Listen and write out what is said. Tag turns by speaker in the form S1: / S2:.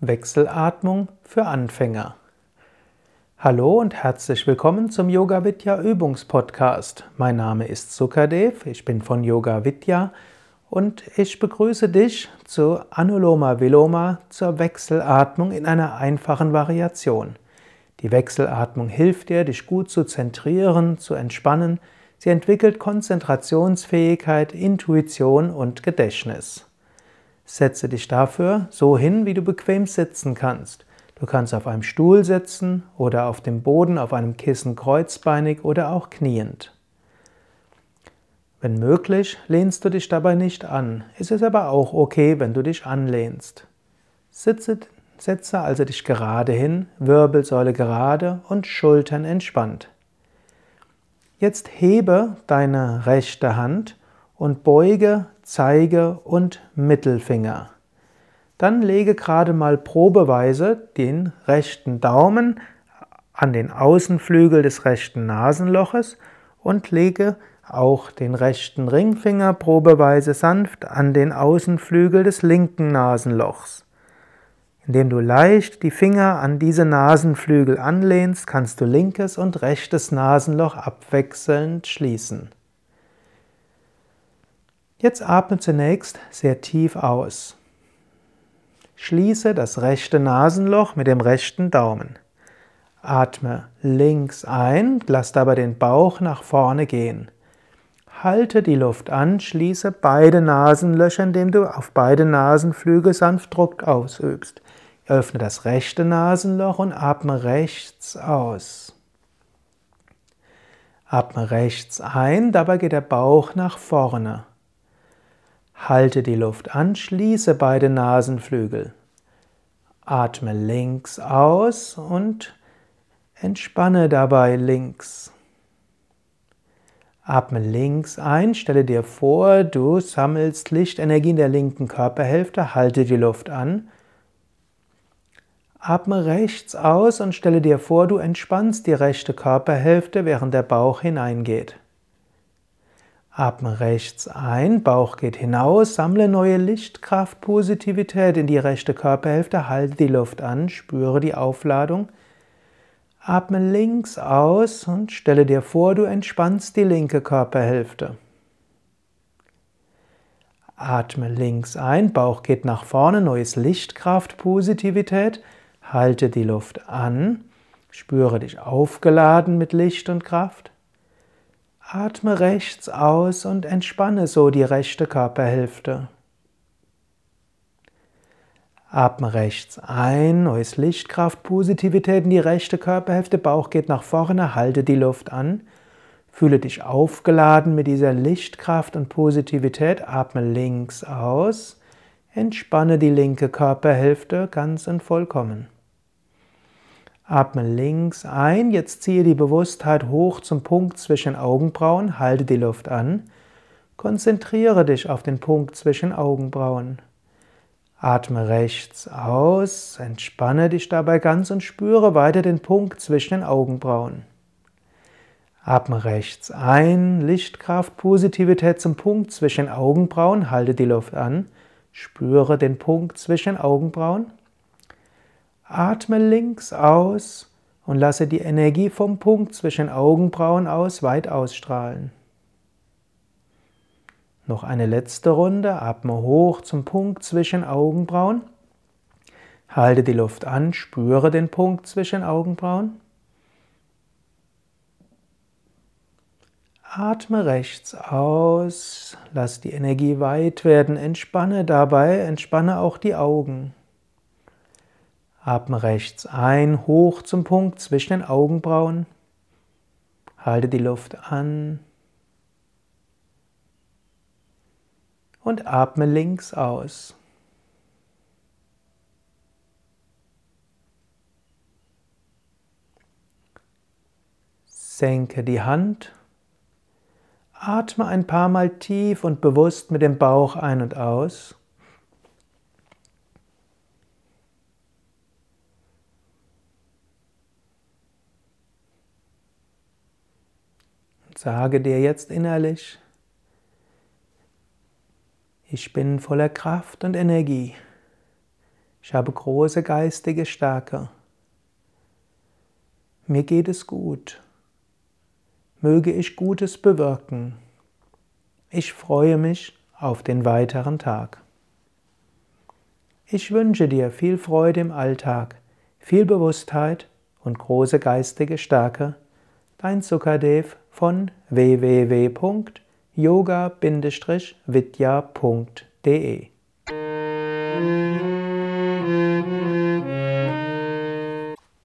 S1: Wechselatmung für Anfänger. Hallo und herzlich willkommen zum Yoga Vidya Übungspodcast. Mein Name ist Sukadev, ich bin von Yoga Vidya und ich begrüße dich zu Anuloma Viloma zur Wechselatmung in einer einfachen Variation. Die Wechselatmung hilft dir, dich gut zu zentrieren, zu entspannen. Sie entwickelt Konzentrationsfähigkeit, Intuition und Gedächtnis. Setze dich dafür so hin, wie du bequem sitzen kannst. Du kannst auf einem Stuhl sitzen oder auf dem Boden auf einem Kissen kreuzbeinig oder auch kniend. Wenn möglich, lehnst du dich dabei nicht an. Es ist aber auch okay, wenn du dich anlehnst. Sitze, setze also dich gerade hin, Wirbelsäule gerade und Schultern entspannt. Jetzt hebe deine rechte Hand und beuge Zeige und Mittelfinger. Dann lege gerade mal probeweise den rechten Daumen an den Außenflügel des rechten Nasenloches und lege auch den rechten Ringfinger probeweise sanft an den Außenflügel des linken Nasenlochs. Indem du leicht die Finger an diese Nasenflügel anlehnst, kannst du linkes und rechtes Nasenloch abwechselnd schließen. Jetzt atme zunächst sehr tief aus. Schließe das rechte Nasenloch mit dem rechten Daumen. Atme links ein, lass dabei den Bauch nach vorne gehen. Halte die Luft an, schließe beide Nasenlöcher, indem du auf beide Nasenflügel sanft Druck ausübst. Öffne das rechte Nasenloch und atme rechts aus. Atme rechts ein, dabei geht der Bauch nach vorne. Halte die Luft an, schließe beide Nasenflügel. Atme links aus und entspanne dabei links. Atme links ein, stelle dir vor, du sammelst Lichtenergie in der linken Körperhälfte, halte die Luft an. Atme rechts aus und stelle dir vor, du entspannst die rechte Körperhälfte, während der Bauch hineingeht. Atme rechts ein, Bauch geht hinaus, sammle neue Lichtkraft, Positivität in die rechte Körperhälfte, halte die Luft an, spüre die Aufladung. Atme links aus und stelle dir vor, du entspannst die linke Körperhälfte. Atme links ein, Bauch geht nach vorne, neues Lichtkraft, Positivität, halte die Luft an, spüre dich aufgeladen mit Licht und Kraft. Atme rechts aus und entspanne so die rechte Körperhälfte. Atme rechts ein, neues Lichtkraft, Positivität in die rechte Körperhälfte, Bauch geht nach vorne, halte die Luft an. Fühle dich aufgeladen mit dieser Lichtkraft und Positivität. Atme links aus. Entspanne die linke Körperhälfte ganz und vollkommen. Atme links ein, jetzt ziehe die Bewusstheit hoch zum Punkt zwischen Augenbrauen, halte die Luft an. Konzentriere dich auf den Punkt zwischen Augenbrauen. Atme rechts aus, entspanne dich dabei ganz und spüre weiter den Punkt zwischen den Augenbrauen. Atme rechts ein, Lichtkraft, Positivität zum Punkt zwischen Augenbrauen, halte die Luft an, spüre den Punkt zwischen Augenbrauen. Atme links aus und lasse die Energie vom Punkt zwischen Augenbrauen aus weit ausstrahlen. Noch eine letzte Runde. Atme hoch zum Punkt zwischen Augenbrauen. Halte die Luft an, spüre den Punkt zwischen Augenbrauen. Atme rechts aus, lass die Energie weit werden, entspanne dabei, entspanne auch die Augen. Atme rechts ein, hoch zum Punkt zwischen den Augenbrauen. Halte die Luft an. Und atme links aus. Senke die Hand. Atme ein paar Mal tief und bewusst mit dem Bauch ein und aus. Sage dir jetzt innerlich, Ich bin voller Kraft und Energie. Ich habe große geistige Stärke. Mir geht es gut. Möge ich Gutes bewirken. Ich freue mich auf den weiteren Tag. Ich wünsche dir viel Freude im Alltag, viel Bewusstheit und große geistige Stärke. Dein Sukadev von www.yoga-vidya.de